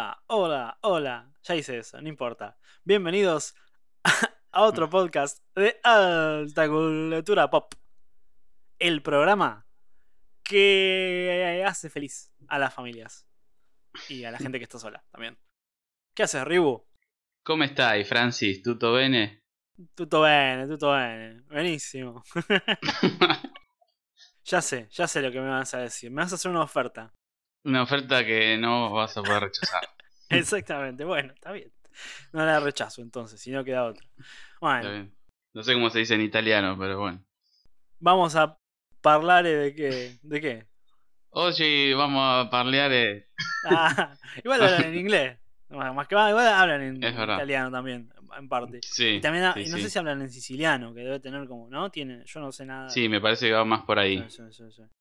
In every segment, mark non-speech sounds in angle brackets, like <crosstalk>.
Hola, hola, hola. Ya hice eso, no importa. Bienvenidos <laughs> a otro podcast de Alta Cultura Pop. El programa que hace feliz a las familias y a la gente que está sola también. ¿Qué haces, Ribu? ¿Cómo estás, Francis? ¿Tutto bene? Tutto bene, tutto bene. Buenísimo. <laughs> ya sé, ya sé lo que me vas a decir. Me vas a hacer una oferta. Una oferta que no vas a poder rechazar. <laughs> Exactamente, bueno, está bien. No la rechazo entonces, si no queda otra. Bueno. No sé cómo se dice en italiano, pero bueno. Vamos a hablar de qué. ¿De qué? Oye, vamos a parlar. Ah, igual hablan en <laughs> inglés. Más que igual hablan en italiano también, en parte. Sí. Y también, no sé si hablan en siciliano, que debe tener como, ¿no? Tiene, yo no sé nada. Sí, me parece que va más por ahí.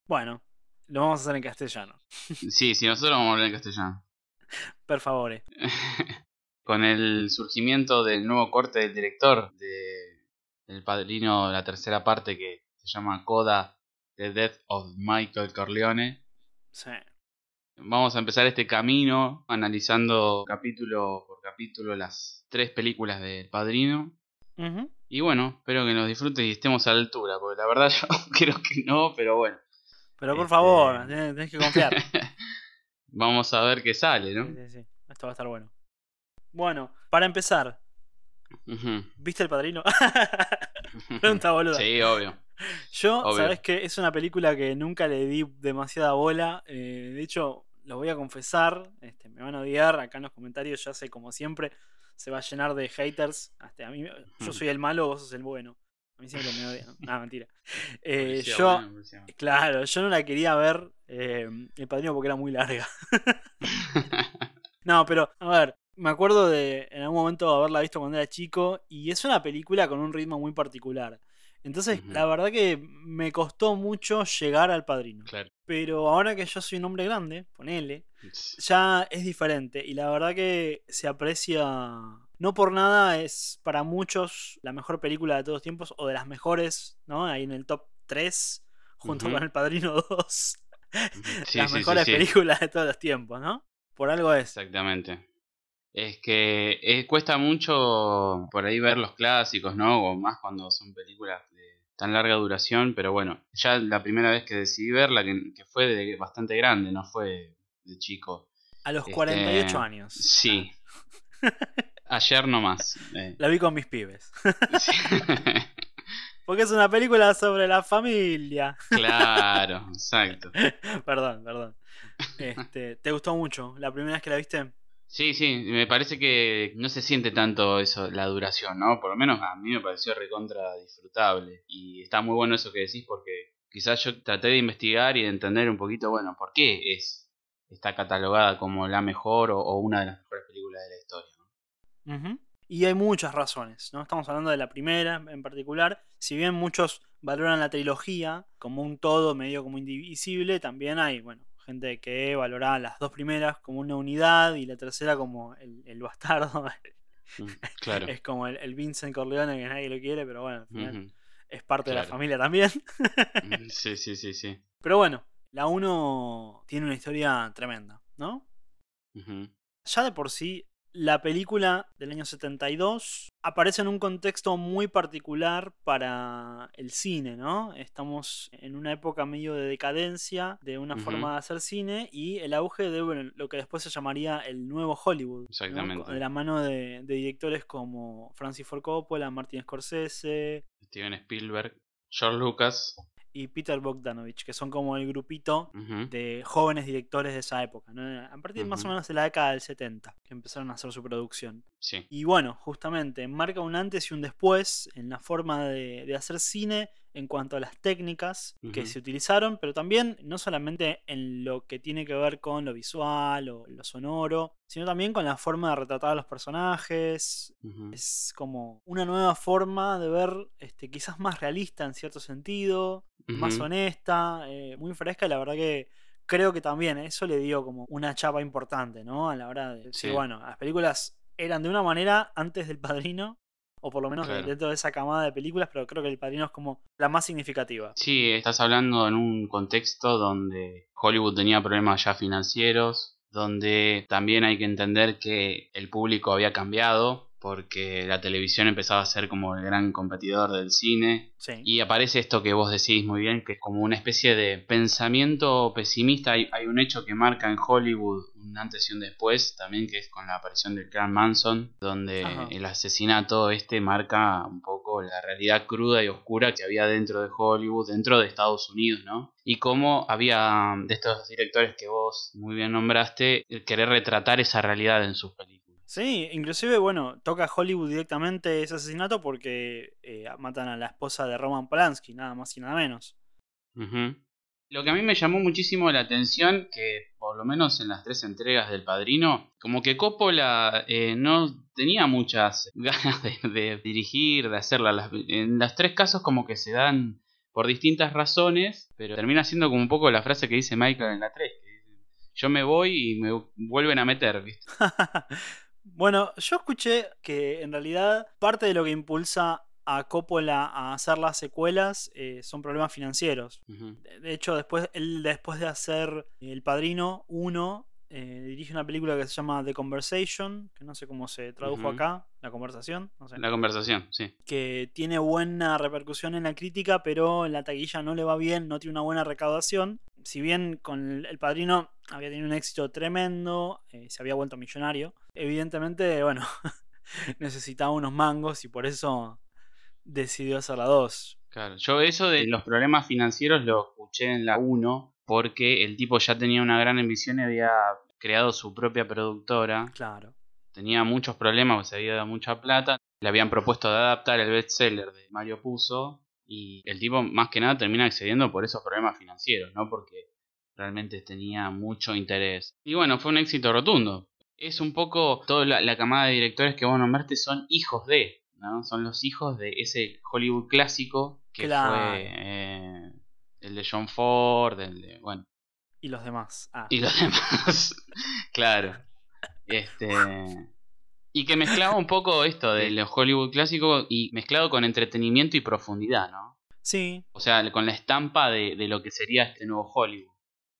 bueno, lo vamos a hacer en castellano. Sí, sí, nosotros vamos a hablar en castellano. <laughs> Per favore. <laughs> Con el surgimiento del nuevo corte del director de El Padrino, la tercera parte que se llama Coda, The Death of Michael Corleone. Sí. Vamos a empezar este camino analizando capítulo por capítulo las tres películas del Padrino. Y bueno, espero que nos disfrutes y estemos a la altura, porque la verdad <laughs> yo creo que no, pero bueno. Pero por favor, este, tenés que confiar. Vamos a ver qué sale, ¿no? Sí, sí, sí. Esto va a estar bueno. Bueno, para empezar. ¿Viste el padrino? <laughs> Pregunta boluda. Sí, obvio. Yo, sabes que es una película que nunca le di demasiada bola. Eh, de hecho, lo voy a confesar. Este, me van a odiar acá en los comentarios. Ya sé, como siempre, se va a llenar de haters. Hasta a mí, yo soy el malo, vos sos el bueno. A mí siempre me odian. <laughs> No, mentira. Eh, yo, claro, yo no la quería ver eh, El Padrino porque era muy larga. <laughs> no, pero, a ver, me acuerdo de en algún momento haberla visto cuando era chico y es una película con un ritmo muy particular. Entonces, la verdad que me costó mucho llegar al padrino. Pero ahora que yo soy un hombre grande, ponele, ya es diferente. Y la verdad que se aprecia. No por nada es para muchos la mejor película de todos los tiempos, o de las mejores, ¿no? Ahí en el top 3, junto con El Padrino 2. <laughs> las mejores películas de todos los tiempos, ¿no? Por algo es. Exactamente. Es que eh, cuesta mucho por ahí ver los clásicos, ¿no? O más cuando son películas de tan larga duración, pero bueno, ya la primera vez que decidí verla, que, que fue de bastante grande, no fue de chico. A los 48 este, años. Sí. <laughs> Ayer nomás. Eh. La vi con mis pibes. <laughs> <laughs> Porque es una película sobre la familia. Claro, <laughs> exacto. perdón, perdón. Este, ¿Te gustó mucho la primera vez que la viste? Sí, sí, me parece que no se siente tanto eso, la duración, ¿no? Por lo menos a mí me pareció recontra disfrutable. Y está muy bueno eso que decís porque quizás yo traté de investigar y de entender un poquito, bueno, por qué es está catalogada como la mejor o, una de las mejores películas de la historia. Y hay muchas razones, ¿no? Estamos hablando de la primera en particular. Si bien muchos valoran la trilogía como un todo medio como indivisible, también hay, bueno, gente que valoraba las dos primeras como una unidad y la tercera como el, bastardo. Mm, <laughs> claro. es como el, Vincent Corleone que nadie lo quiere, pero bueno, al final es parte de la familia también. Mm, <laughs> sí, sí, sí, sí. Pero bueno, la 1 tiene una historia tremenda, ¿no? Ya de por sí la película del año 72 aparece en un contexto muy particular para el cine, ¿no? Estamos en una época medio de decadencia de una forma de hacer cine y el auge de lo que después se llamaría el nuevo Hollywood. Exactamente. De la mano de, de, directores como Francis Ford Coppola, Martin Scorsese, Steven Spielberg, George Lucas y Peter Bogdanovich, que son como el grupito de jóvenes directores de esa época, a partir más o menos de la década del 70, que empezaron a hacer su producción. Y bueno, justamente marca un antes y un después en la forma de hacer cine en cuanto a las técnicas que se utilizaron, pero también no solamente en lo que tiene que ver con lo visual o lo sonoro, sino también con la forma de retratar a los personajes. Es como una nueva forma de ver, este, quizás más realista en cierto sentido, más honesta, eh, muy fresca, la verdad que creo que también eso le dio como una chapa importante, ¿no? A la hora de decir, bueno, las películas eran de una manera antes del padrino o por lo menos dentro de esa camada de películas, pero creo que El Padrino es como la más significativa. Sí, estás hablando en un contexto donde Hollywood tenía problemas ya financieros, donde también hay que entender que el público había cambiado, porque la televisión empezaba a ser como el gran competidor del cine. Y aparece esto que vos decís muy bien, que es como una especie de pensamiento pesimista. Hay, un hecho que marca en Hollywood un antes y un después, también que es con la aparición del clan Manson, donde el asesinato este marca un poco la realidad cruda y oscura que había dentro de Hollywood, dentro de Estados Unidos, ¿no? Y cómo había de estos directores que vos muy bien nombraste, querer retratar esa realidad en sus películas. Sí, inclusive, bueno, toca Hollywood directamente ese asesinato porque eh, matan a la esposa de Roman Polanski, nada más y nada menos. Lo que a mí me llamó muchísimo la atención, que por lo menos en las tres entregas del Padrino, como que Coppola eh, no tenía muchas <laughs> ganas de, dirigir, de hacerla. en los tres casos como que se dan por distintas razones, pero termina siendo como un poco la frase que dice Michael en la 3, que yo me voy y me vuelven a meter, ¿viste? <laughs> Bueno, yo escuché que en realidad parte de lo que impulsa a Coppola a hacer las secuelas eh, son problemas financieros. De hecho, después, él después de hacer El Padrino 1, eh, dirige una película que se llama The Conversation, que no sé cómo se tradujo acá, La Conversación. La Conversación, sí. Que tiene buena repercusión en la crítica, pero en la taquilla no le va bien, no tiene una buena recaudación. Si bien con El Padrino había tenido un éxito tremendo, eh, se había vuelto millonario, evidentemente, bueno, <laughs> necesitaba unos mangos y por eso decidió hacer la 2. Claro, yo eso de los problemas financieros lo escuché en la 1 porque el tipo ya tenía una gran ambición y había creado su propia productora. Claro. Tenía muchos problemas, se había dado mucha plata. Le habían propuesto de adaptar el bestseller de Mario Puzo y el tipo más que nada termina accediendo por esos problemas financieros, ¿no? Porque realmente tenía mucho interés. Y bueno, fue un éxito rotundo es un poco toda la, camada de directores que vos nombraste son hijos de, ¿no? Son los hijos de ese Hollywood clásico que fue eh, el de John Ford, el de, bueno. Y los demás. Ah. Y los <laughs> demás, claro. Este... Y que mezclaba un poco esto del Hollywood clásico y mezclado con entretenimiento y profundidad, ¿no? Sí. O sea, con la estampa de, de lo que sería este nuevo Hollywood.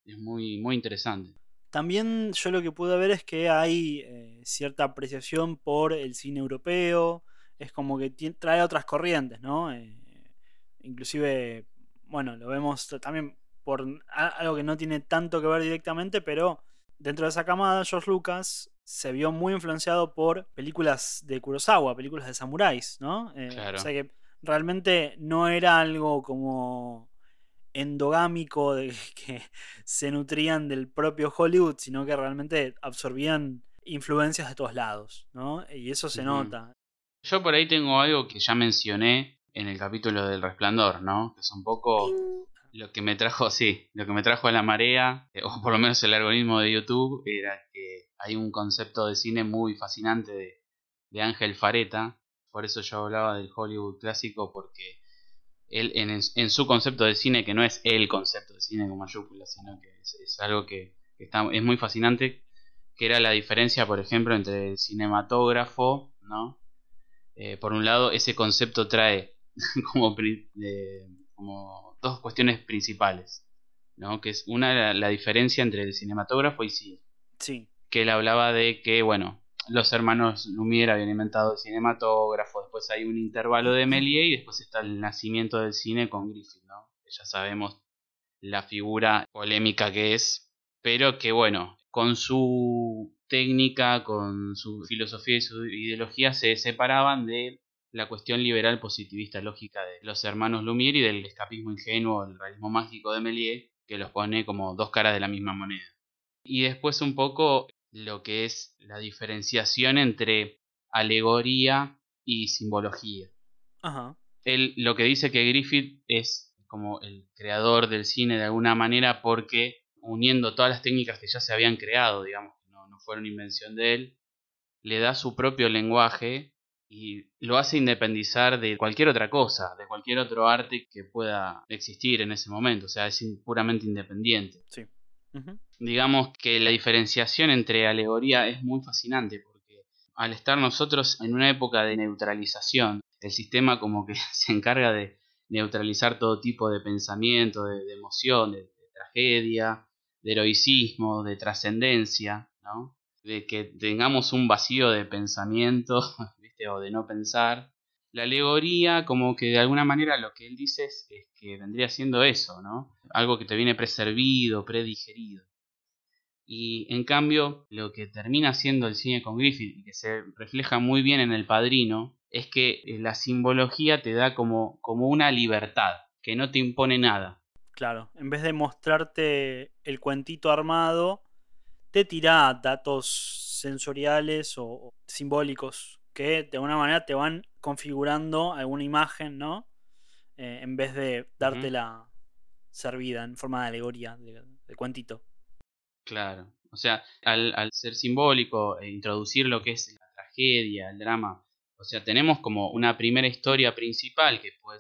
Es muy, muy interesante. También yo lo que pude ver es que hay eh, cierta apreciación por el cine europeo, es como que trae otras corrientes, ¿no? Eh, inclusive, bueno, lo vemos también por algo que no tiene tanto que ver directamente, pero dentro de esa camada, George Lucas se vio muy influenciado por películas de Kurosawa, películas de samuráis, ¿no? Eh, o sea que realmente no era algo como endogámico de <laughs> que se nutrían del propio Hollywood, sino que realmente absorbían influencias de todos lados, ¿no? Y eso se nota. Yo por ahí tengo algo que ya mencioné en el capítulo del resplandor, ¿no? Que es un poco lo que me trajo, sí, lo que me trajo a la marea, eh, o por lo menos el algoritmo de YouTube, era que hay un concepto de cine muy fascinante de, de Ángel Fareta. Por eso yo hablaba del Hollywood clásico, porque él en, su concepto de cine, que no es el concepto de cine con mayúsculas, sino que es, algo que, está, es muy fascinante, que era la diferencia, por ejemplo, entre el cinematógrafo, ¿no? Eh, por un lado, ese concepto trae <laughs> como, como dos cuestiones principales, ¿no? Que es una, la, diferencia entre el cinematógrafo y cine. Sí. Que él hablaba de que, bueno, los hermanos Lumière habían inventado el cinematógrafo, después hay un intervalo de Méliès y después está el nacimiento del cine con Griffith, ¿no? Ya sabemos la figura polémica que es, pero que bueno, con su técnica, con su filosofía y su ideología se separaban de la cuestión liberal positivista lógica de los hermanos Lumière y del escapismo ingenuo, el realismo mágico de Méliès, que los pone como dos caras de la misma moneda. Y después un poco lo que es la diferenciación entre alegoría y simbología. Ajá. Él lo que dice que Griffith es como el creador del cine de alguna manera porque uniendo todas las técnicas que ya se habían creado, digamos, no, no fueron invención de él, le da su propio lenguaje y lo hace independizar de cualquier otra cosa, de cualquier otro arte que pueda existir en ese momento, o sea, es puramente independiente. Sí. Digamos que la diferenciación entre alegoría es muy fascinante porque al estar nosotros en una época de neutralización, el sistema como que <laughs> se encarga de neutralizar todo tipo de pensamiento, de, emoción, de, tragedia, heroicismo, de trascendencia, ¿no? de que tengamos un vacío de pensamiento <laughs> o de no pensar. La alegoría, como que de alguna manera lo que él dice es, que vendría siendo eso, ¿no? Algo que te viene preservido, predigerido. Y en cambio, lo que termina siendo el cine con Griffith y que se refleja muy bien en El Padrino, es que eh, la simbología te da como, como una libertad, que no te impone nada. Claro, en vez de mostrarte el cuentito armado, te tira datos sensoriales o simbólicos que de alguna manera te van configurando alguna imagen, ¿no? Eh, en vez de dártela servida en forma de alegoría, de, cuentito. Claro. O sea, al, ser simbólico e introducir lo que es la tragedia, el drama, o sea, tenemos como una primera historia principal que puede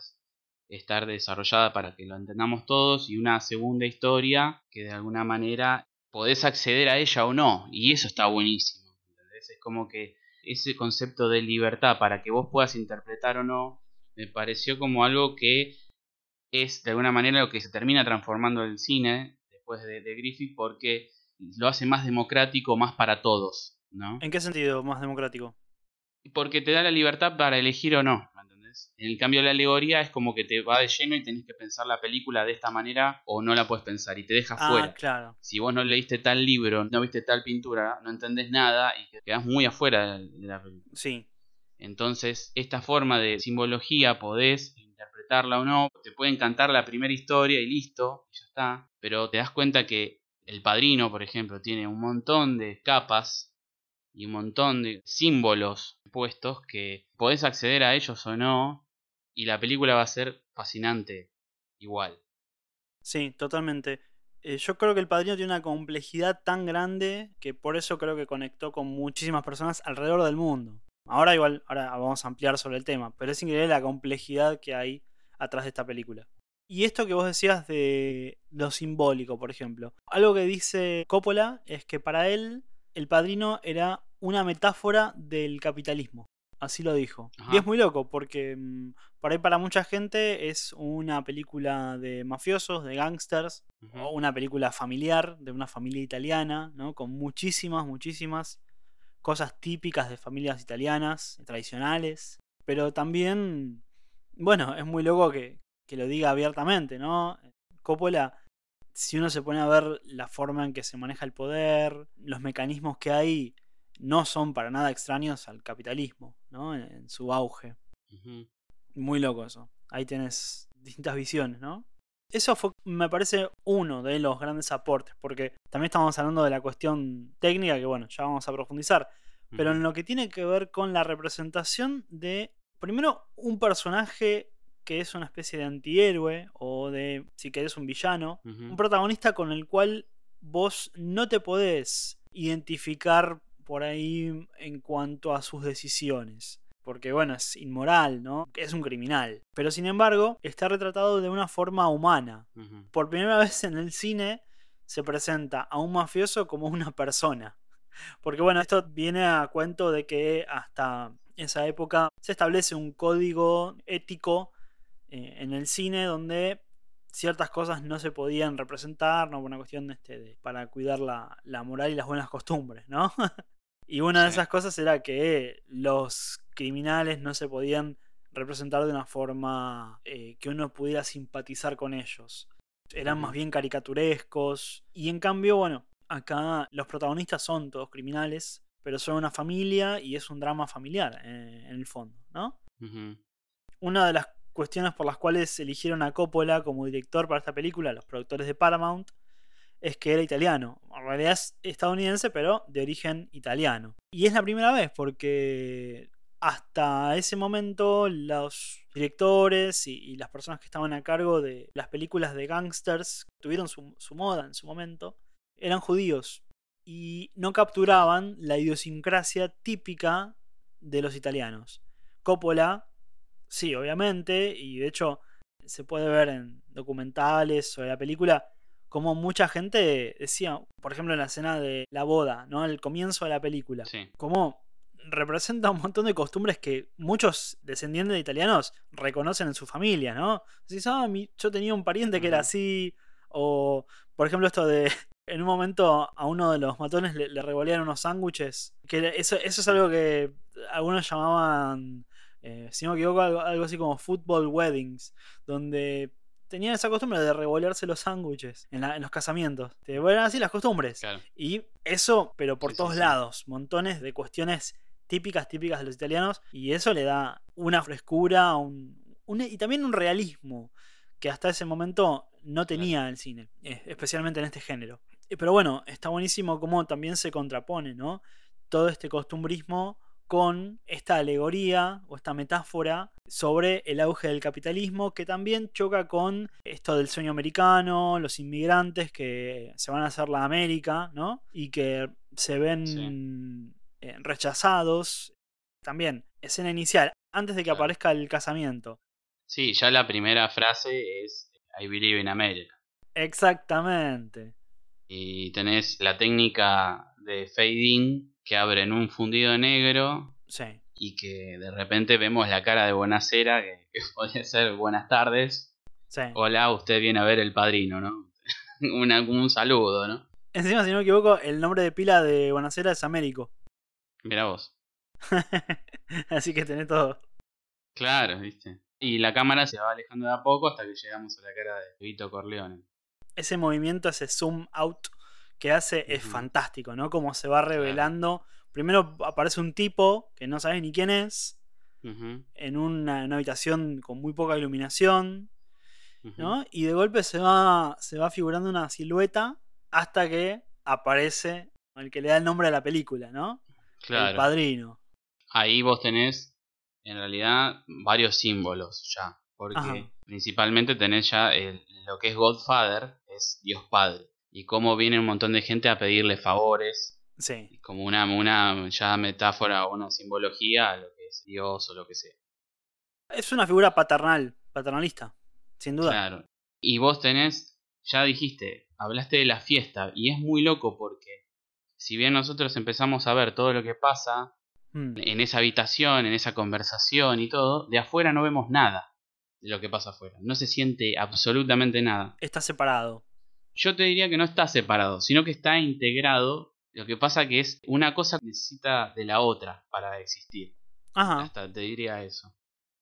estar desarrollada para que lo entendamos todos y una segunda historia que de alguna manera podés acceder a ella o no. Y eso está buenísimo. Es como que ese concepto de libertad para que vos puedas interpretar o no, me pareció como algo que es de alguna manera lo que se termina transformando el cine después de, Griffith porque lo hace más democrático, más para todos, ¿no? ¿En qué sentido más democrático? Porque te da la libertad para elegir o no. En el cambio, la alegoría es como que te va de lleno y tenés que pensar la película de esta manera o no la puedes pensar y te deja ah, fuera. Claro. Si vos no leíste tal libro, no viste tal pintura, no entendés nada y quedás muy afuera de la película. Sí. Entonces, esta forma de simbología podés interpretarla o no. Te puede encantar la primera historia y listo, y ya está. Pero te das cuenta que el padrino, por ejemplo, tiene un montón de capas y un montón de símbolos puestos que podés acceder a ellos o no y la película va a ser fascinante igual. Sí, totalmente. Eh, yo creo que El Padrino tiene una complejidad tan grande que por eso creo que conectó con muchísimas personas alrededor del mundo. Ahora igual, ahora vamos a ampliar sobre el tema, pero es increíble la complejidad que hay atrás de esta película. Y esto que vos decías de lo simbólico, por ejemplo. Algo que dice Coppola es que para él el padrino era una metáfora del capitalismo. Así lo dijo. Y es muy loco porque mm, por ahí para mucha gente es una película de mafiosos, de gangsters, o una película familiar de una familia italiana, ¿no? Con muchísimas, muchísimas cosas típicas de familias italianas, tradicionales. Pero también, bueno, es muy loco que, que lo diga abiertamente, ¿no? Coppola si uno se pone a ver la forma en que se maneja el poder, los mecanismos que hay no son para nada extraños al capitalismo, ¿no? En, su auge. Muy loco eso. Ahí tienes distintas visiones, ¿no? Eso fue, me parece, uno de los grandes aportes, porque también estamos hablando de la cuestión técnica, que bueno, ya vamos a profundizar, pero en lo que tiene que ver con la representación de, primero, un personaje que es una especie de antihéroe o de, si querés, un villano. Un protagonista con el cual vos no te podés identificar por ahí en cuanto a sus decisiones. Porque bueno, es inmoral, ¿no? Es un criminal. Pero sin embargo, está retratado de una forma humana. Por primera vez en el cine se presenta a un mafioso como una persona. Porque bueno, esto viene a cuento de que hasta esa época se establece un código ético eh, en el cine donde ciertas cosas no se podían representar, ¿no? Por una cuestión este, de, para cuidar la, moral y las buenas costumbres, ¿no? <laughs> y una de esas cosas era que los criminales no se podían representar de una forma eh, que uno pudiera simpatizar con ellos. Eran más bien caricaturescos. Y en cambio, bueno, acá los protagonistas son todos criminales, pero son una familia y es un drama familiar eh, en el fondo, ¿no? Una de las cuestiones por las cuales eligieron a Coppola como director para esta película, los productores de Paramount, es que era italiano. En realidad es estadounidense, pero de origen italiano. Y es la primera vez porque hasta ese momento los directores y, las personas que estaban a cargo de las películas de gangsters tuvieron su, su moda en su momento, eran judíos y no capturaban la idiosincrasia típica de los italianos. Coppola Sí, obviamente, y de hecho se puede ver en documentales sobre la película como mucha gente decía, por ejemplo en la escena de la boda, ¿no? El comienzo de la película, como representa un montón de costumbres que muchos descendientes de italianos reconocen en su familia, ¿no? Decís, ah, yo tenía un pariente que era así, o por ejemplo esto de <laughs> En un momento a uno de los matones le, le unos sándwiches. Que eso, eso es algo que algunos llamaban, eh, si no me equivoco, algo, así como football weddings. Donde tenían esa costumbre de revolearse los sándwiches en, los casamientos. Te vuelven así las costumbres. Y eso, pero por todos lados. Montones de cuestiones típicas, típicas de los italianos. Y eso le da una frescura un, y también un realismo que hasta ese momento no tenía el cine, eh, especialmente en este género. Eh, pero bueno, está buenísimo cómo también se contrapone, ¿no? Todo este costumbrismo con esta alegoría o esta metáfora sobre el auge del capitalismo que también choca con esto del sueño americano, los inmigrantes que se van a hacer la América, ¿no? Y que se ven eh, rechazados. También, escena inicial, antes de que aparezca el casamiento. Sí, ya la primera frase es I believe in America. Exactamente. Y tenés la técnica de fading que abre en un fundido negro. Sí. Y que de repente vemos la cara de Buenacera, que, que <laughs> podría ser buenas tardes. Sí. Hola, usted viene a ver el padrino, ¿no? <laughs> un saludo, ¿no? Encima, si no me equivoco, el nombre de pila de Buenacera es Américo. Mira vos. <laughs> Así que tenés todo. Claro, viste. Y la cámara se va alejando de a poco hasta que llegamos a la cara de Vito Corleone. Ese movimiento, ese zoom out que hace es fantástico, ¿no? Como se va revelando. Primero aparece un tipo que no sabes ni quién es, en una, habitación con muy poca iluminación, ¿no? Y de golpe se va, se va figurando una silueta hasta que aparece el que le da el nombre a la película, ¿no? Claro. El padrino. Ahí vos tenés en realidad varios símbolos ya. Porque principalmente tenés ya lo que es Godfather, es Dios Padre. Y cómo viene un montón de gente a pedirle favores. Sí. Como una, una ya metáfora o una simbología a lo que es Dios o lo que sea. Es una figura paternal, paternalista, sin duda. Claro. Y vos tenés, ya dijiste, hablaste de la fiesta. Y es muy loco porque si bien nosotros empezamos a ver todo lo que pasa Hmm. en esa habitación, en esa conversación y todo, de afuera no vemos nada de lo que pasa afuera. No se siente absolutamente nada. Está separado. Yo te diría que no está separado, sino que está integrado. Lo que pasa que es una cosa que necesita de la otra para existir. Ajá. Hasta te diría eso.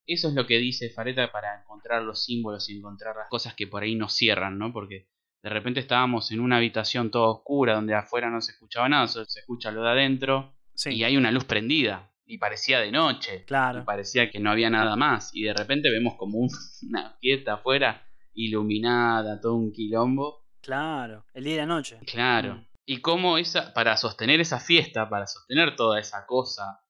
Eso es lo que dice Fareta para encontrar los símbolos y encontrar las cosas que por ahí nos cierran, ¿no? Porque de repente estábamos en una habitación toda oscura donde afuera no se escuchaba nada, solo se escucha lo de adentro y hay una luz prendida. Y parecía de noche. Claro. Y parecía que no había nada más. Y de repente vemos como <laughs> una fiesta afuera, iluminada, todo un quilombo. Claro, el día y la noche. Claro. Mm. Y cómo esa, para sostener esa fiesta, para sostener toda esa cosa,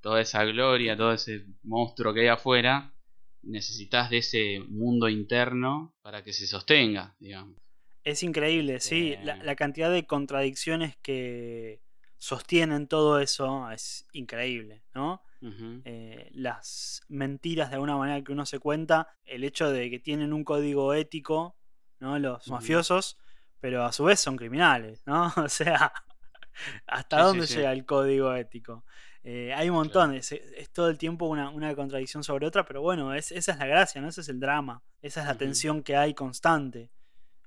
toda esa gloria, todo ese monstruo que hay afuera, necesitas de ese mundo interno para que se sostenga, digamos. Es increíble, sí, la, la, cantidad de contradicciones que, sostienen todo eso es increíble, ¿no? Eh, las mentiras de alguna manera que uno se cuenta, el hecho de que tienen un código ético, ¿no? Los mafiosos, pero a su vez son criminales, ¿no? <laughs> o sea, ¿hasta dónde llega el código ético? Eh, hay un montón, es, todo el tiempo una, contradicción sobre otra, pero bueno, esa es la gracia, ¿no? Ese es el drama, esa es la tensión que hay constante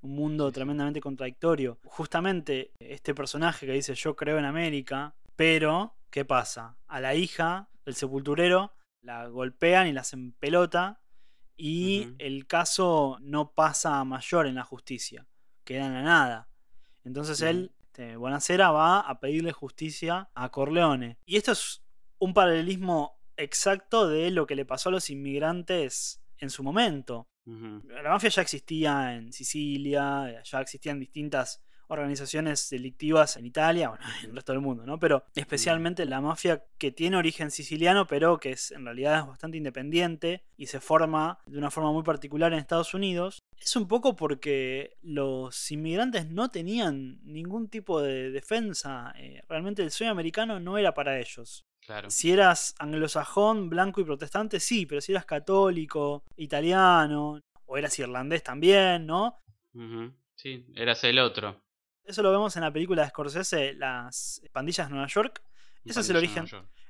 un mundo tremendamente contradictorio. Justamente este personaje que dice yo creo en América, pero ¿qué pasa? A la hija del sepulturero la golpean y la hacen pelota y el caso no pasa a mayor en la justicia, queda en la nada. Entonces él, este, Bonacera, va a pedirle justicia a Corleone. Y esto es un paralelismo exacto de lo que le pasó a los inmigrantes en su momento. La mafia ya existía en Sicilia, ya existían distintas organizaciones delictivas en Italia, bueno, <laughs> en el resto del mundo, ¿no? Pero especialmente la mafia que tiene origen siciliano, pero que es en realidad es bastante independiente y se forma de una forma muy particular en Estados Unidos, es un poco porque los inmigrantes no tenían ningún tipo de defensa. Eh, realmente el sueño americano no era para ellos. Si eras anglosajón, blanco y protestante, sí, pero si eras católico, italiano, o eras irlandés también, ¿no? Sí, eras el otro. Eso lo vemos en la película de Scorsese, Las pandillas de Nueva York. Ese es el origen.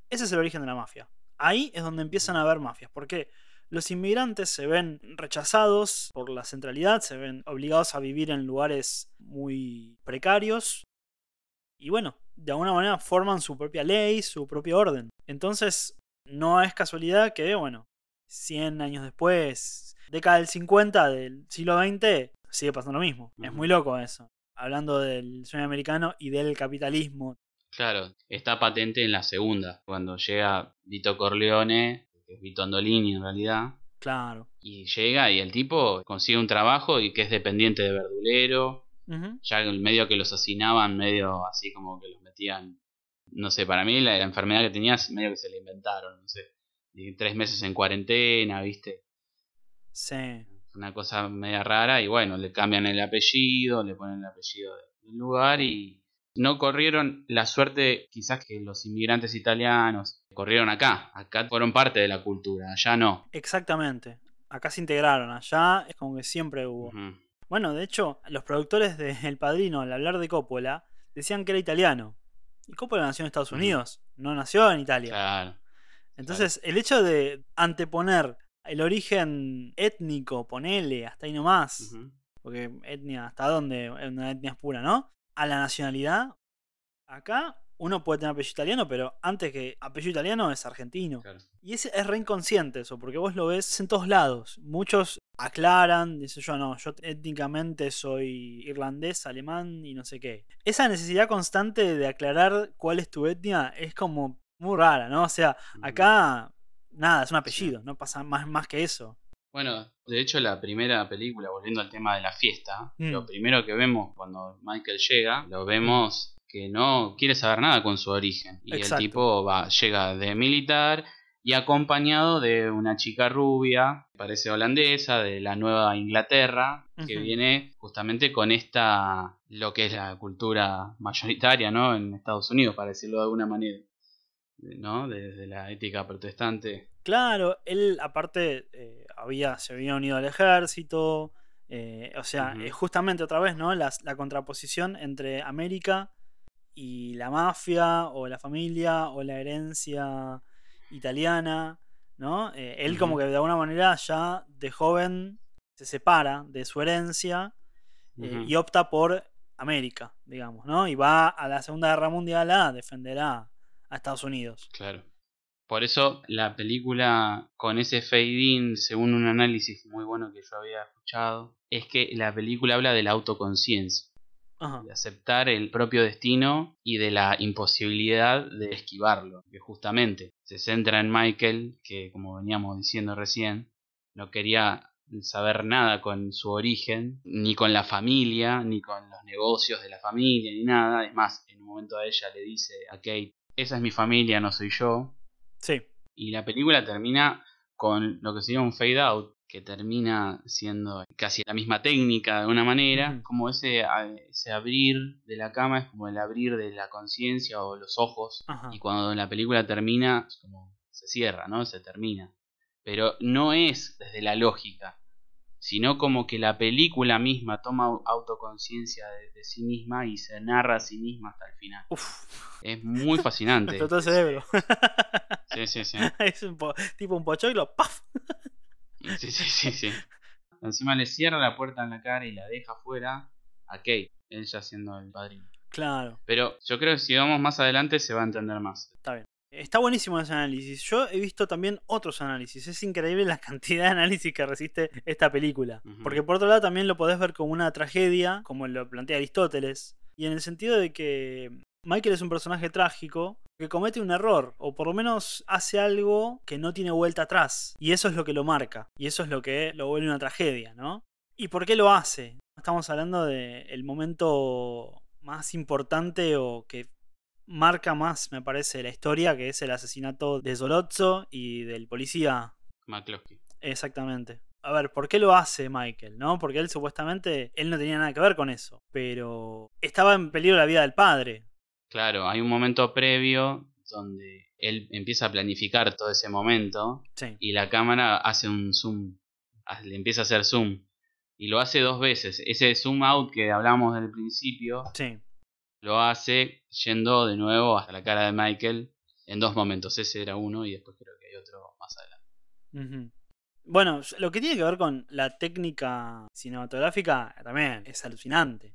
Ese es el origen de la mafia. Ahí es donde empiezan a haber mafias. ¿Por qué? Los inmigrantes se ven rechazados por la centralidad, se ven obligados a vivir en lugares muy precarios y bueno, de alguna manera forman su propia ley, su propio orden. Entonces, no es casualidad que, bueno, 100 años después, década del 50 del siglo XX, sigue pasando lo mismo. Es muy loco eso. Hablando del sueño americano y del capitalismo. Claro, está patente en la segunda, cuando llega Vito Corleone, es Vito Andolini en realidad. Claro. Y llega y el tipo consigue un trabajo y que es dependiente de verdulero. Ya en medio que los asesinaban, medio así como que los metían. No sé, para mí la, enfermedad que tenías, medio que se la inventaron, no sé. tres meses en cuarentena, ¿viste? Sí una cosa media rara y bueno, le cambian el apellido, le ponen el apellido del lugar y no corrieron la suerte quizás que los inmigrantes italianos corrieron acá, acá fueron parte de la cultura, allá no. Exactamente, acá se integraron, allá es como que siempre hubo. Bueno, de hecho, los productores de <laughs> El Padrino, al hablar de Coppola, decían que era italiano. Y Coppola nació en Estados Unidos, no nació en Italia. Claro. Entonces, el hecho de anteponer el origen étnico, ponele, hasta ahí nomás. Porque etnia, ¿hasta dónde? Una etnia es pura, ¿no? A la nacionalidad. Acá uno puede tener apellido italiano, pero antes que apellido italiano es argentino. Y es, es re inconsciente eso, porque vos lo ves en todos lados. Muchos aclaran, dicen yo no, yo étnicamente soy irlandés, alemán y no sé qué. Esa necesidad constante de aclarar cuál es tu etnia es como muy rara, ¿no? O sea, acá nada, es un apellido, no pasa más, más que eso. Bueno, de hecho la primera película, volviendo al tema de la fiesta, mm. lo primero que vemos cuando Michael llega, lo vemos que no quiere saber nada con su origen. Y el tipo va, llega de militar y acompañado de una chica rubia, parece holandesa, de la Nueva Inglaterra, que viene justamente con esta, lo que es la cultura mayoritaria, ¿no? En Estados Unidos, para decirlo de alguna manera. ¿no? Desde la ética protestante. Claro, él aparte eh, había, se había unido al ejército, eh, o sea, es justamente otra vez, ¿no? La, la, contraposición entre América y la mafia, o la familia, o la herencia italiana, ¿no? Eh, él como que de alguna manera ya de joven se separa de su herencia y opta por América, digamos, ¿no? Y va a la Segunda Guerra Mundial a defender a, a Estados Unidos. Claro. Por eso la película con ese fade-in, según un análisis muy bueno que yo había escuchado, es que la película habla de la autoconciencia, de aceptar el propio destino y de la imposibilidad de esquivarlo, que justamente se centra en Michael, que como veníamos diciendo recién, no quería saber nada con su origen, ni con la familia, ni con los negocios de la familia, ni nada. Es más, en un momento a ella le dice a Kate, esa es mi familia, no soy yo. Sí. Y la película termina con lo que sería un fade out, que termina siendo casi la misma técnica de alguna manera, como ese, ese abrir de la cama es como el abrir de la conciencia o los ojos, y cuando la película termina, como se cierra, ¿no? Se termina. Pero no es desde la lógica, sino como que la película misma toma autoconciencia de, sí misma y se narra a sí misma hasta el final. Es muy fascinante. <laughs> Explotó el cerebro. sí, sí, sí. <laughs> Es un tipo un pochoclo, ¡paf! <laughs> sí, sí, sí, sí. Encima le cierra la puerta en la cara y la deja fuera a Kate, ella siendo el padrino. Claro. Pero yo creo que si vamos más adelante se va a entender más. Está bien. Está buenísimo ese análisis. Yo he visto también otros análisis. Es increíble la <laughs> cantidad de análisis que resiste esta película. Porque por otro lado también lo podés ver como una tragedia, como lo plantea Aristóteles. Y en el sentido de que Michael es un personaje trágico que comete un error, o por lo menos hace algo que no tiene vuelta atrás. Y eso es lo que lo marca. Y eso es lo que lo vuelve una tragedia, ¿no? ¿Y por qué lo hace? Estamos hablando del momento más importante o que marca más, me parece, la historia, que es el asesinato de Solozzo y del policía. McCloskey. Exactamente. A ver, ¿por qué lo hace Michael? ¿No? Porque él supuestamente, él no tenía nada que ver con eso, pero estaba en peligro la vida del padre. Claro, hay un momento previo donde él empieza a planificar todo ese momento y la cámara hace un zoom, le empieza a hacer zoom y lo hace dos veces. Ese zoom out que hablamos del principio sí lo hace yendo de nuevo hasta la cara de Michael en dos momentos. Ese era uno y después creo que hay otro más adelante. Bueno, lo que tiene que ver con la técnica cinematográfica también es alucinante.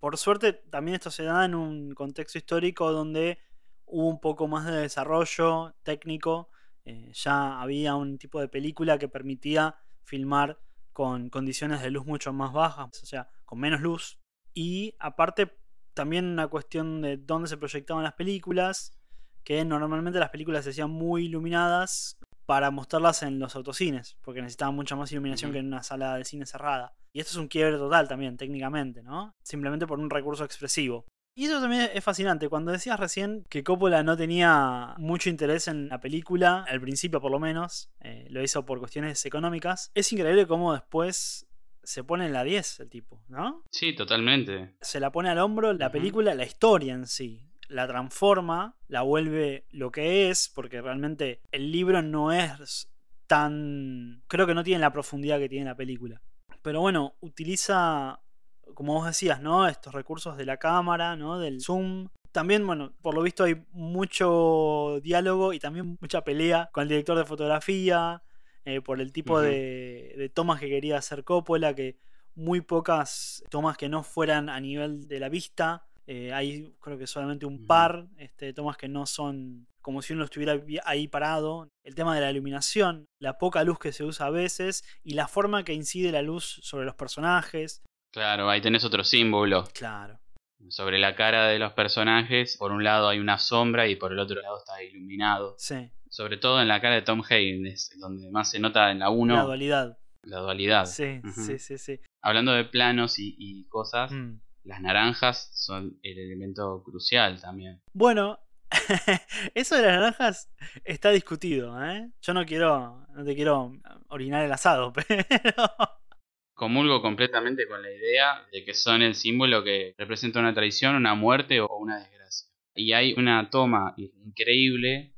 Por suerte, también esto se da en un contexto histórico donde hubo un poco más de desarrollo técnico. Eh, ya había un tipo de película que permitía filmar con condiciones de luz mucho más bajas, o sea, con menos luz. Y aparte, también una cuestión de dónde se proyectaban las películas, que normalmente las películas se hacían muy iluminadas para mostrarlas en los autocines, porque necesitaban mucha más iluminación que en una sala de cine cerrada. Y esto es un quiebre total también, técnicamente, ¿no? Simplemente por un recurso expresivo. Y eso también es fascinante. Cuando decías recién que Coppola no tenía mucho interés en la película, al principio por lo menos, eh, lo hizo por cuestiones económicas, es increíble cómo después se pone en la 10 el tipo, ¿no? Sí, totalmente. Se la pone al hombro la película, la historia en sí. La transforma, la vuelve lo que es, porque realmente el libro no es tan... Creo que no tiene la profundidad que tiene la película. Pero bueno, utiliza, como vos decías, ¿no? Estos recursos de la cámara, ¿no? Del zoom. También, bueno, por lo visto hay mucho diálogo y también mucha pelea con el director de fotografía, eh, por el tipo de, tomas que quería hacer Coppola, que muy pocas tomas que no fueran a nivel de la vista. Eh, hay creo que solamente un par este, tomas que no son como si uno estuviera ahí parado. El tema de la iluminación, la poca luz que se usa a veces y la forma que incide la luz sobre los personajes. Claro, ahí tenés otro símbolo. Claro. Sobre la cara de los personajes, por un lado hay una sombra y por el otro lado está iluminado. Sí. Sobre todo en la cara de Tom Haynes, donde más se nota en la 1. La dualidad. La dualidad. Sí, sí, sí, sí. Hablando de planos y, cosas, mm. Las naranjas son el elemento crucial también. Bueno, <laughs> Eso de las naranjas está discutido, ¿eh? Yo no quiero, no te quiero orinar el asado, <laughs> pero... Comulgo completamente con la idea de que son el símbolo que representa una traición, una muerte o una desgracia. Y hay una toma increíble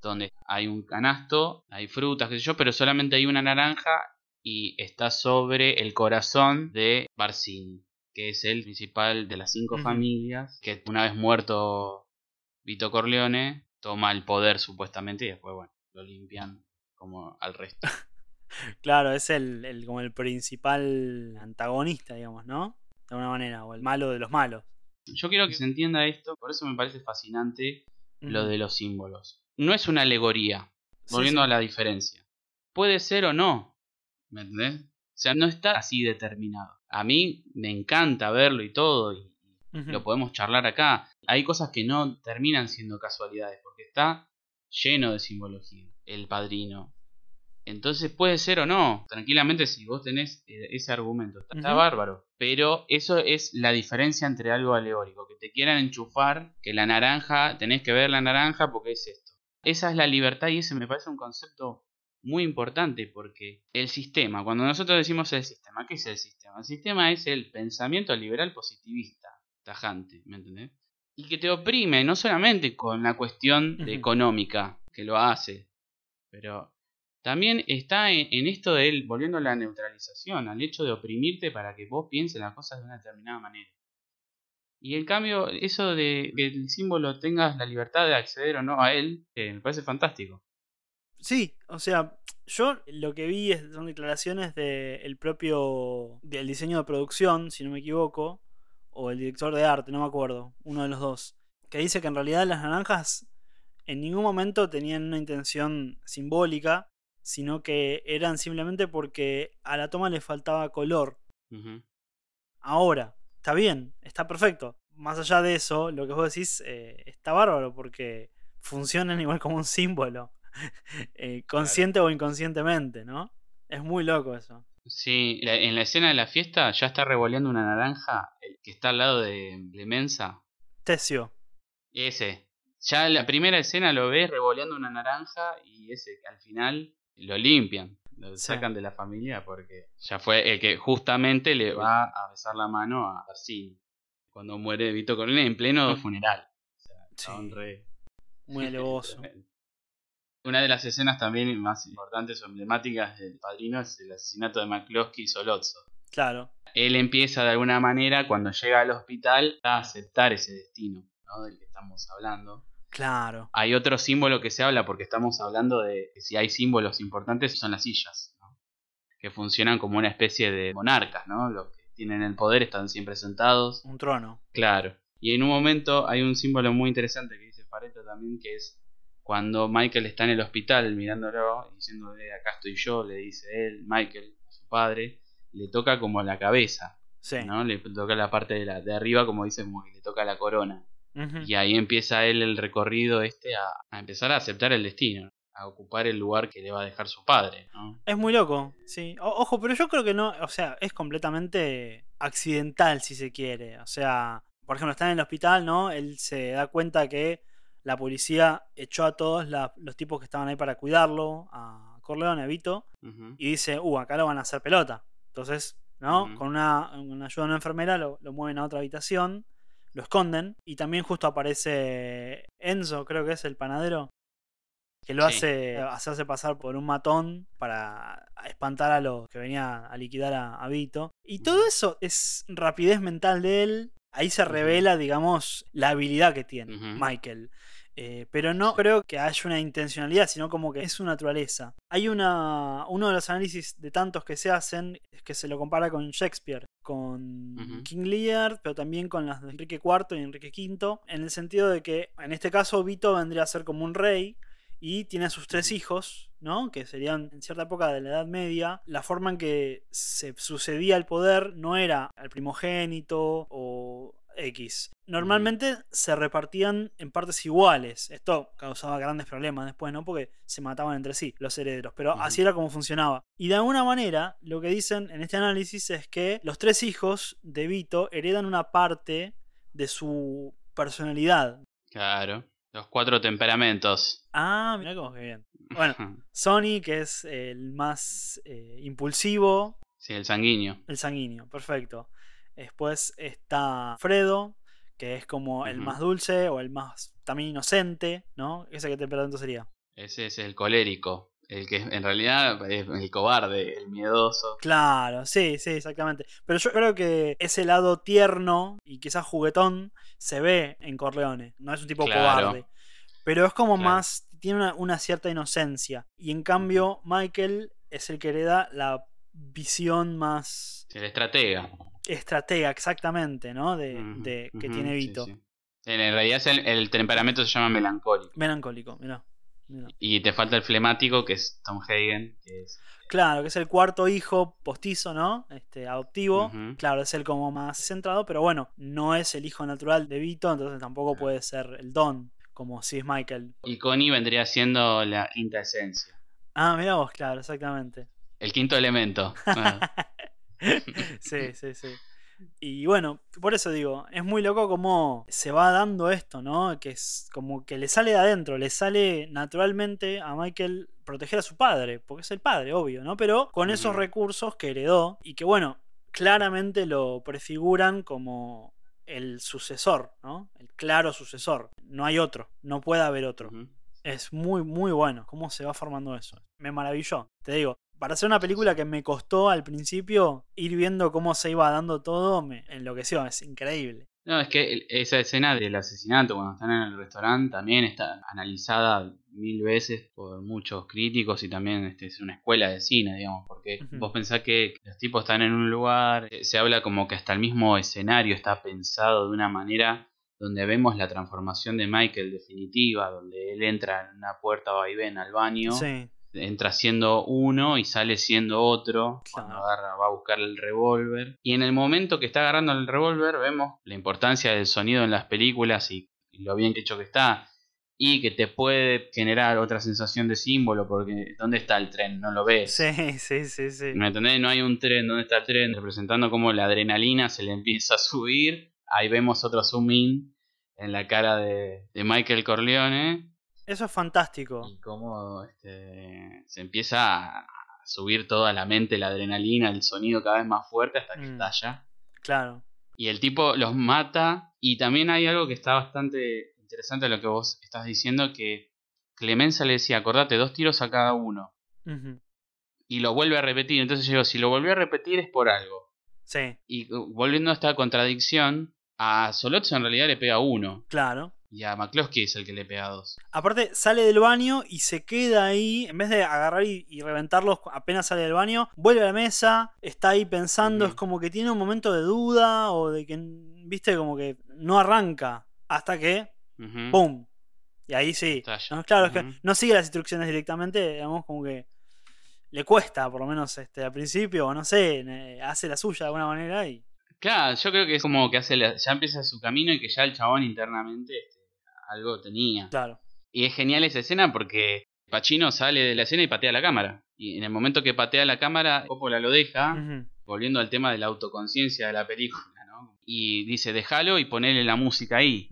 donde hay un canasto, hay frutas, qué sé yo, pero solamente hay una naranja y está sobre el corazón de Barcini, que es el principal de las cinco familias, que una vez muerto Vito Corleone toma el poder supuestamente y después, bueno, lo limpian como al resto. <laughs> claro, es el, como el principal antagonista, digamos, ¿no? De alguna manera, o el malo de los malos. Yo quiero que se entienda esto, por eso me parece fascinante lo de los símbolos. No es una alegoría, volviendo a la diferencia. Puede ser o no, ¿me entendés? O sea, no está así determinado. A mí me encanta verlo y todo, y lo podemos charlar acá. Hay cosas que no terminan siendo casualidades, porque está lleno de simbología, el padrino. Entonces puede ser o no, tranquilamente si vos tenés eh, ese argumento, está, bárbaro. Pero eso es la diferencia entre algo alegórico, que te quieran enchufar, que la naranja, tenés que ver la naranja porque es esto. Esa es la libertad y ese me parece un concepto muy importante porque el sistema, cuando nosotros decimos el sistema, ¿qué es el sistema? El sistema es el pensamiento liberal positivista tajante, ¿me entendés? Y que te oprime, no solamente con la cuestión económica, que lo hace, pero también está en, esto de él, volviendo a la neutralización, al hecho de oprimirte para que vos pienses las cosas de una determinada manera. Y en cambio, eso de que el símbolo tengas la libertad de acceder o no a él, eh, me parece fantástico. Sí, o sea, yo lo que vi son declaraciones del propio del diseño de producción, si no me equivoco, o el director de arte, no me acuerdo, uno de los dos, que dice que en realidad las naranjas en ningún momento tenían una intención simbólica, sino que eran simplemente porque a la toma le faltaba color. Ahora, está bien, está perfecto. Más allá de eso, lo que vos decís eh, está bárbaro porque funcionan <laughs> igual como un símbolo, <laughs> eh, consciente o inconscientemente, ¿no? Es muy loco eso. Sí, en la escena de la fiesta ya está revoleando una naranja el que está al lado de, de Mensa. Tesio. Ese. Ya en la primera escena lo ves revoleando una naranja y ese al final lo limpian, lo sacan de la familia porque ya fue el que justamente le va a besar la mano a Barcini cuando muere Vito Corleone en pleno funeral. O sea, Muy <laughs> alevoso. Una de las escenas también más importantes o emblemáticas del padrino es el asesinato de McCloskey y Solozzo. Claro. Él empieza de alguna manera, cuando llega al hospital, a aceptar ese destino ¿no? del que estamos hablando. Claro. Hay otro símbolo que se habla porque estamos hablando de que si hay símbolos importantes son las sillas, que funcionan como una especie de monarcas, ¿no? Los que tienen el poder están siempre sentados. Un trono. Claro. Y en un momento hay un símbolo muy interesante que dice Pareto también, que es cuando Michael está en el hospital mirándolo y diciéndole acá estoy yo, le dice él, Michael, su padre, le toca como la cabeza. Sí. ¿no? Le toca la parte de, la, de arriba, como dice, como que le toca la corona. Y ahí empieza él el recorrido este a, a, empezar a aceptar el destino, a ocupar el lugar que le va a dejar su padre. ¿no? Es muy loco, sí. ojo, pero yo creo que no, o sea, es completamente accidental si se quiere. O sea, por ejemplo, está en el hospital, ¿no? Él se da cuenta que la policía echó a todos los tipos que estaban ahí para cuidarlo, a Corleone, a Vito, y dice, uh, acá lo van a hacer pelota. Entonces, ¿no? Con una, ayuda de una enfermera lo, mueven a otra habitación, lo esconden, y también justo aparece Enzo, creo que es el panadero, que lo hace hacerse pasar por un matón para espantar a los que venían a liquidar a, Vito. Y todo eso es rapidez mental de él. Ahí se revela, digamos, la habilidad que tiene Michael. Eh, pero no creo que haya una intencionalidad, sino como que es su naturaleza. Hay una, uno de los análisis de tantos que se hacen es que se lo compara con Shakespeare, con King Lear, pero también con las de Enrique IV y Enrique V, en el sentido de que en este caso Vito vendría a ser como un rey y tiene a sus tres hijos, ¿no? Que serían en cierta época de la Edad Media. La forma en que se sucedía el poder no era al primogénito o X. Normalmente se repartían en partes iguales. Esto causaba grandes problemas después, ¿no? Porque se mataban entre sí los herederos. Pero así era como funcionaba. Y de alguna manera, lo que dicen en este análisis es que los tres hijos de Vito heredan una parte de su personalidad. Claro. Los cuatro temperamentos. Ah, mira cómo que bien. Bueno, <laughs> Sony, que es el más eh, impulsivo. Sí, el sanguíneo. El sanguíneo, perfecto. Después está Fredo, que es como el más dulce o el más también inocente, ¿no? ¿Ese qué temperamento sería? Ese es el colérico. El que en realidad es el cobarde, el miedoso. Claro, sí, sí, exactamente. Pero yo creo que ese lado tierno y quizás juguetón se ve en Corleone. No es un tipo cobarde. Pero es como más. Tiene una, cierta inocencia. Y en cambio, Michael es el que hereda la visión más. El estratega estratega, exactamente, ¿no? De, que tiene Vito. En realidad el, temperamento se llama melancólico. Melancólico, mira. Y te falta el flemático, que es Tom Hagen. Claro, que es el cuarto hijo postizo, ¿no? Este, adoptivo. Claro, es el como más centrado, pero bueno, no es el hijo natural de Vito, entonces tampoco puede ser el don, como si es Michael. Y Connie vendría siendo la quinta esencia. Ah, mira vos, claro, exactamente. El quinto elemento. <laughs> Ah. sí, sí, sí. Y bueno, por eso digo, es muy loco cómo se va dando esto, ¿no? Que es como que le sale de adentro, le sale naturalmente a Michael proteger a su padre, porque es el padre, obvio, ¿no? Pero con esos recursos que heredó y que, bueno, claramente lo prefiguran como el sucesor, ¿no? El claro sucesor. No hay otro, no puede haber otro. Es muy, muy bueno cómo se va formando eso. Me maravilló. Te digo, para hacer una película que me costó al principio ir viendo cómo se iba dando todo, me enloqueció, es increíble. No, es que esa escena del asesinato cuando están en el restaurante también está analizada mil veces por muchos críticos y también este, es una escuela de cine, digamos, porque vos pensás que los tipos están en un lugar, eh, se habla como que hasta el mismo escenario está pensado de una manera donde vemos la transformación de Michael definitiva, donde él entra en una puerta va y ven al baño. Sí entra siendo uno y sale siendo otro cuando agarra, va a buscar el revólver. Y en el momento que está agarrando el revólver vemos la importancia del sonido en las películas y, lo bien hecho que está. Y que te puede generar otra sensación de símbolo, porque ¿dónde está el tren? No lo ves. Sí, sí, sí, sí. ¿Me entendés? No hay un tren, ¿dónde está el tren? Representando cómo la adrenalina se le empieza a subir. Ahí vemos otro zoom in en la cara de, de Michael Corleone eso es fantástico. Y cómo este, se empieza a subir toda la mente, la adrenalina, el sonido cada vez más fuerte hasta que mm. estalla. Claro. Y el tipo los mata. Y también hay algo que está bastante interesante lo que vos estás diciendo, que Clemenza le decía, acordate, dos tiros a cada uno. Y lo vuelve a repetir. Entonces yo digo, si lo volvió a repetir es por algo. Sí. Y uh, volviendo a esta contradicción, a Solotz en realidad le pega uno. Claro. Y a McCloskey es el que le pega dos. Aparte, sale del baño y se queda ahí. En vez de agarrar y, reventarlos apenas sale del baño, vuelve a la mesa, está ahí pensando. Es como que tiene un momento de duda o de que, viste, como que no arranca. Hasta que, ¡pum! Y ahí sí. claro, es que no sigue las instrucciones directamente, digamos, como que le cuesta, por lo menos este, al principio, o no sé, hace la suya de alguna manera y. Claro, yo creo que es como que hace ya empieza su camino y que ya el chabón internamente este, algo tenía. Claro. Y es genial esa escena porque Pacino sale de la escena y patea la cámara. Y en el momento que patea la cámara, Coppola lo deja, volviendo al tema de la autoconciencia de la película, ¿no? Y dice, déjalo y ponele la música ahí,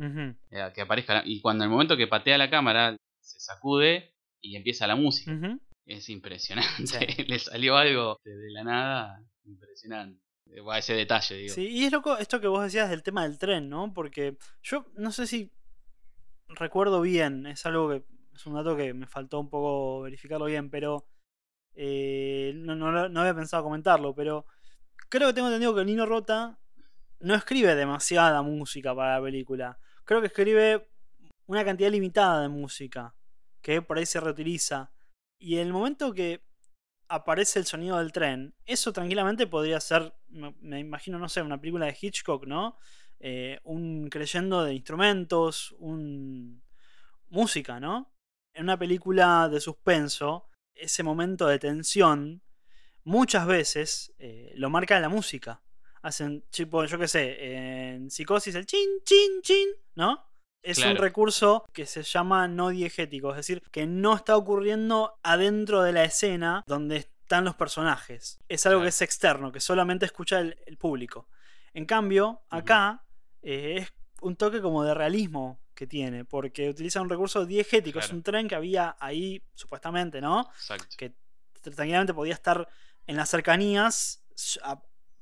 eh, que aparezca. Y cuando en el momento que patea la cámara, se sacude y empieza la música. Es impresionante. <laughs> Le salió algo de la nada impresionante. A ese detalle, digo. Sí, y es loco esto que vos decías del tema del tren, ¿no? Porque yo no sé si recuerdo bien, es algo que es un dato que me faltó un poco verificarlo bien, pero eh, no, no, había pensado comentarlo, pero creo que tengo entendido que Nino Rota no escribe demasiada música para la película. Creo que escribe una cantidad limitada de música que por ahí se reutiliza. Y en el momento que aparece el sonido del tren, eso tranquilamente podría ser, me, imagino, no sé, una película de Hitchcock, ¿no? Eh, un creyendo de instrumentos, un música, ¿no? En una película de suspenso, ese momento de tensión, muchas veces eh, lo marca la música. Hacen, tipo, yo qué sé, en psicosis el chin, chin, chin, ¿no? Es un recurso que se llama no diegético, es decir, que no está ocurriendo adentro de la escena donde están los personajes. Es algo que es externo, que solamente escucha el, público. En cambio, acá eh, es un toque como de realismo que tiene, porque utiliza un recurso diegético. Es un tren que había ahí, supuestamente, ¿no? Que tranquilamente podía estar en las cercanías,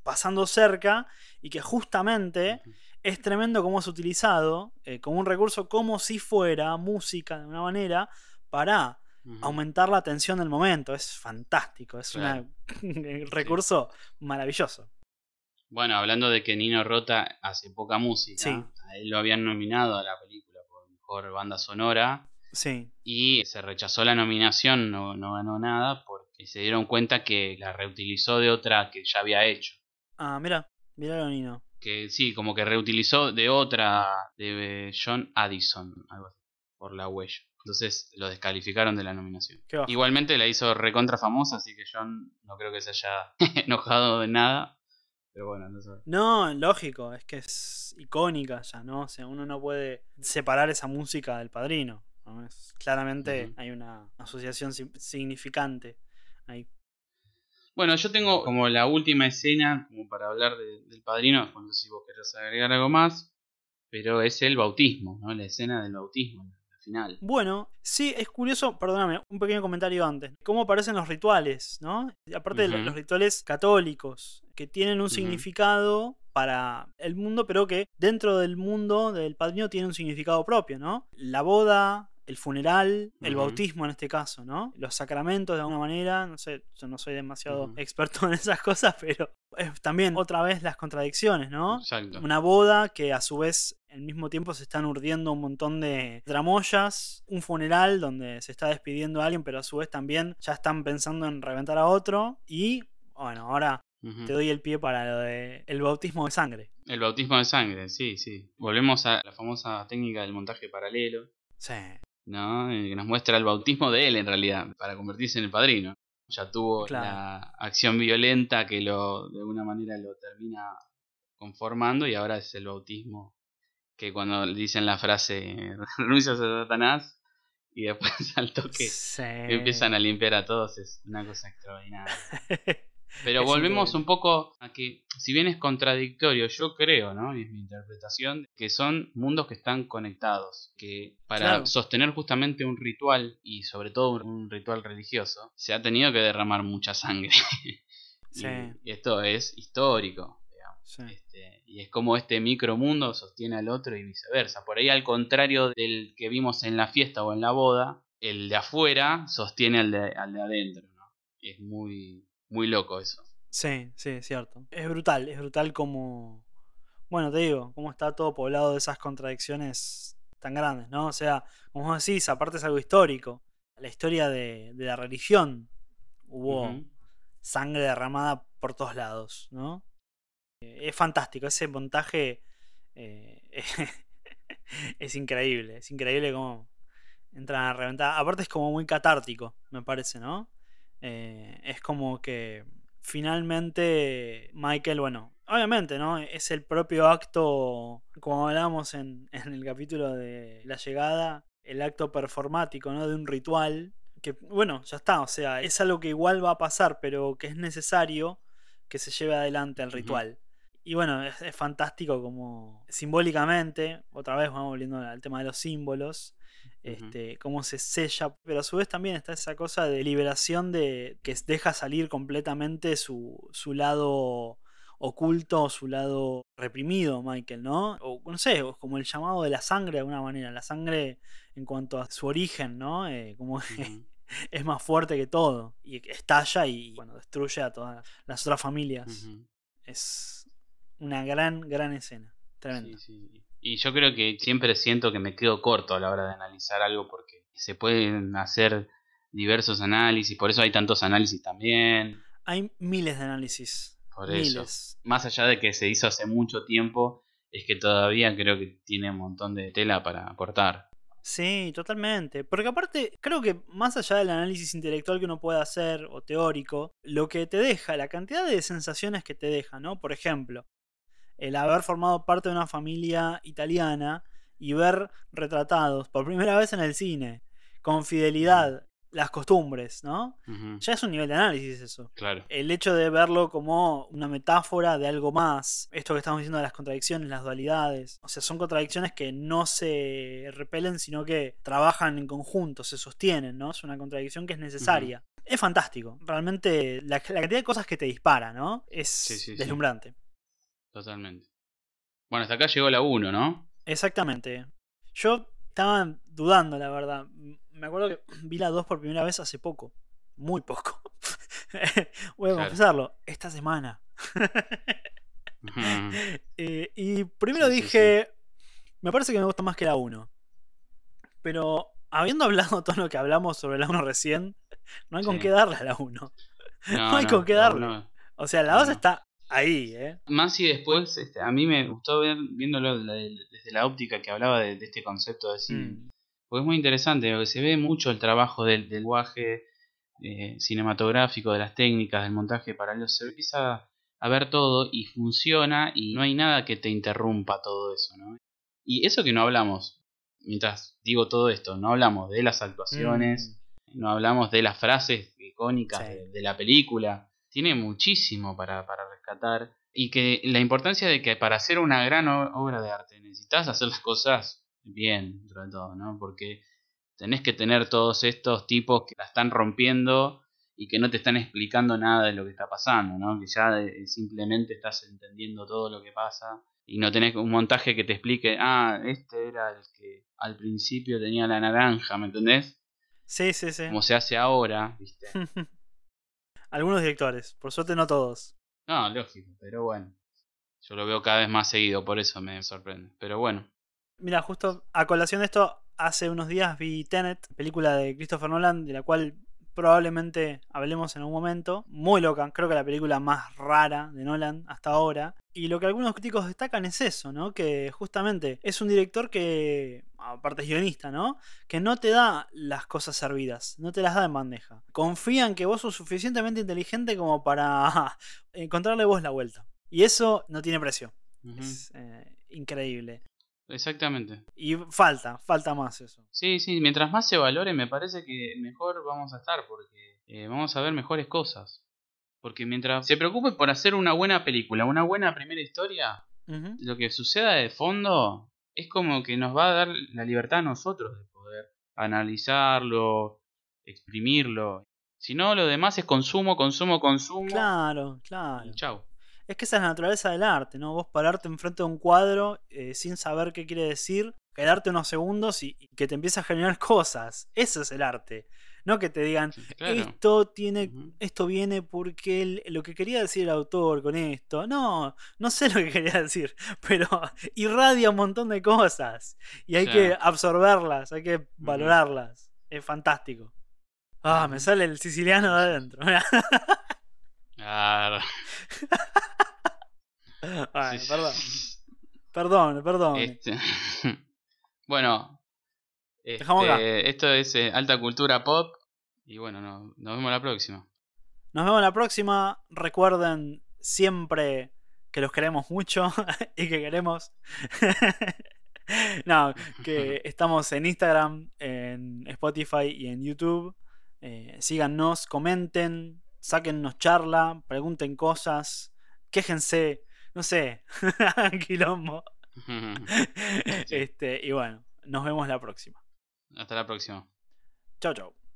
pasando cerca, y que justamente es tremendo cómo es utilizado eh, como un recurso como si fuera música de una manera para aumentar la tensión del momento. Es fantástico, es un <laughs> recurso maravilloso. Bueno, hablando de que Nino Rota hace poca música, a él lo habían nominado a la película por mejor banda sonora. Sí. Y se rechazó la nominación, no, no ganó nada, porque se dieron cuenta que la reutilizó de otra que ya había hecho. Ah, mira, mira Nino que sí, como que reutilizó de otra, de John Addison, algo así, por la huella. Entonces lo descalificaron de la nominación. Igualmente la hizo recontra famosa, así que John no creo que se haya <laughs> enojado de nada. Pero bueno, no sé. No, lógico, es que es icónica ya, ¿no? O sea, uno no puede separar esa música del padrino. claramente hay una asociación significante ahí. Bueno, yo tengo como la última escena, como para hablar del padrino, no sé si vos querés agregar algo más, pero es el bautismo, ¿no? La escena del bautismo, la final. Bueno, sí, es curioso, perdóname, un pequeño comentario antes. ¿Cómo aparecen los rituales, ¿no? Aparte de los rituales católicos, que tienen un significado para el mundo, pero que dentro del mundo del padrino tiene un significado propio, ¿no? La boda, el funeral, el bautismo en este caso, ¿no? Los sacramentos de alguna manera, no sé, yo no soy demasiado experto <laughs> en esas cosas, pero es también otra vez las contradicciones, ¿no? Exacto. Una boda que a su vez al mismo tiempo se están urdiendo un montón de tramoyas, un funeral donde se está despidiendo a alguien, pero a su vez también ya están pensando en reventar a otro y bueno, ahora te doy el pie para lo de el bautismo de sangre. El bautismo de sangre, sí, sí. Volvemos a la famosa técnica del montaje paralelo. Sí. ¿no? Que nos muestra el bautismo de él en realidad, para convertirse en el padrino. Ya tuvo la acción violenta que lo de alguna manera lo termina conformando y ahora es el bautismo que cuando dicen la frase <laughs> renuncias a Satanás y después <laughs> al toque empiezan a limpiar a todos es una cosa extraordinaria. <laughs> Pero volvemos un poco a que, si bien es contradictorio, yo creo, ¿no? Y es mi interpretación, que son mundos que están conectados. Que para sostener justamente un ritual, y sobre todo un ritual religioso, se ha tenido que derramar mucha sangre. y esto es histórico. Este, y es como este micromundo sostiene al otro y viceversa. Por ahí, al contrario del que vimos en la fiesta o en la boda, el de afuera sostiene al de, al de adentro. ¿no? Es muy, muy loco eso. Sí, sí, es cierto. Es brutal, es brutal como... Bueno, te digo, cómo está todo poblado de esas contradicciones tan grandes, ¿no? O sea, como vos decís, aparte es algo histórico. La historia de, la religión. Hubo sangre derramada por todos lados, ¿no? Eh, es fantástico, ese montaje eh, <laughs> es increíble, es increíble cómo entran a reventar. Aparte es como muy catártico, me parece, ¿no? Eh, es como que finalmente Michael, bueno, obviamente, ¿no? Es el propio acto, como hablamos <laughs> en, el capítulo de la llegada, el acto performático, ¿no? De un ritual, que, bueno, ya está, o sea, es algo que igual va a pasar, pero que es necesario que se lleve adelante el ritual. Y bueno, es, fantástico como simbólicamente, otra vez vamos volviendo al tema de los símbolos, este, cómo se sella, pero a su vez también está esa cosa de liberación de que deja salir completamente su, su lado oculto, su lado reprimido, Michael, ¿no? O no sé, como el llamado de la sangre de alguna manera, la sangre en cuanto a su origen, ¿no? Eh, como <laughs> es más fuerte que todo y estalla y bueno, destruye a todas las otras familias. Es una gran, gran escena. Tremenda. Y yo creo que siempre siento que me quedo corto a la hora de analizar algo porque se pueden hacer diversos análisis, por eso hay tantos análisis también. Hay miles de análisis. Por eso. Más allá de que se hizo hace mucho tiempo, es que todavía creo que tiene un montón de tela para aportar. Sí, totalmente. Porque aparte, creo que más allá del análisis intelectual que uno puede hacer o teórico, lo que te deja, la cantidad de sensaciones que te deja, ¿no? Por ejemplo, el haber formado parte de una familia italiana y ver retratados por primera vez en el cine, con fidelidad, las costumbres, ¿no? Ya es un nivel de análisis eso. Claro. El hecho de verlo como una metáfora de algo más, esto que estamos diciendo de las contradicciones, las dualidades, o sea, son contradicciones que no se repelen, sino que trabajan en conjunto, se sostienen, ¿no? Es una contradicción que es necesaria. Es fantástico, realmente la, cantidad de cosas que te dispara, ¿no? Es deslumbrante. Totalmente. Bueno, hasta acá llegó la 1, ¿no? Exactamente. Yo estaba dudando, la verdad. Me acuerdo que vi la 2 por primera vez hace poco. Muy poco. <laughs> Voy a confesarlo. Esta semana. <laughs> Eh, y primero dije, me parece que me gusta más que la 1. Pero habiendo <laughs> hablado todo lo que hablamos sobre la 1 recién, no hay con qué darle a la 1. No, hay con qué darle. O sea, la 2 está ahí, ¿eh? Más y después, este, a mí me gustó ver, viéndolo desde la óptica que hablaba de, este concepto de cine. Mm. Porque es muy interesante, porque se ve mucho el trabajo del, lenguaje eh, cinematográfico, de las técnicas, del montaje paralelo. Se empieza a ver todo y funciona y no hay nada que te interrumpa todo eso, ¿no? Y eso que no hablamos, mientras digo todo esto, no hablamos de las actuaciones, mm. no hablamos de las frases icónicas de, la película, tiene muchísimo para, para rescatar y que la importancia de que para hacer una gran obra de arte necesitas hacer las cosas bien, dentro de todo, ¿no? Porque tenés que tener todos estos tipos que la están rompiendo y que no te están explicando nada de lo que está pasando, ¿no? Que ya simplemente estás entendiendo todo lo que pasa y no tenés un montaje que te explique, ah, este era el que al principio tenía la naranja, ¿me entendés? Sí, sí, sí. Como se hace ahora, ¿viste? <laughs> Algunos directores, por suerte no todos. No, lógico, pero bueno. Yo lo veo cada vez más seguido, por eso me sorprende. Pero bueno. Mira, justo a colación de esto, hace unos días vi Tenet, película de Christopher Nolan, de la cual probablemente hablemos en un momento. Muy loca, creo que la película más rara de Nolan hasta ahora. Y lo que algunos críticos destacan es eso, ¿no? Que justamente es un director que, aparte es guionista, ¿no? Que no te da las cosas servidas, no te las da en bandeja. Confía en que vos sos suficientemente inteligente como para <laughs> encontrarle vos la vuelta. Y eso no tiene precio. Es eh, increíble. Exactamente. Y falta, falta más eso. Sí, sí, mientras más se valore me parece que mejor vamos a estar porque eh, vamos a ver mejores cosas. Porque mientras se preocupe por hacer una buena película, una buena primera historia, lo que suceda de fondo es como que nos va a dar la libertad a nosotros de poder analizarlo, exprimirlo. Si no, lo demás es consumo, consumo, consumo. Claro, claro. chao es que esa es la naturaleza del arte, ¿no? Vos pararte enfrente de un cuadro eh, sin saber qué quiere decir, quedarte unos segundos y, que te empiece a generar <laughs> cosas. Eso es el arte. No que te digan, esto tiene, esto viene porque lo que quería decir el autor con esto. No, no sé lo que <laughs> quería decir, pero <laughs> irradia un montón de cosas. Y hay que absorberlas, hay que valorarlas. Es fantástico. Ah, me sale el siciliano de adentro. Claro. <laughs> perdón. Perdón, perdón. Este, <laughs> bueno, este, esto es eh, alta cultura pop. Y bueno, nos vemos la próxima. Nos vemos la próxima. Recuerden siempre que los queremos mucho <laughs> y que queremos. no, que estamos en Instagram, en Spotify y en YouTube. Eh, síganos, comenten, sáquennos charla, pregunten cosas, quéjense, no sé, <laughs> quilombo. <laughs> este, y bueno, nos vemos la próxima. Hasta la próxima. Chao, chao.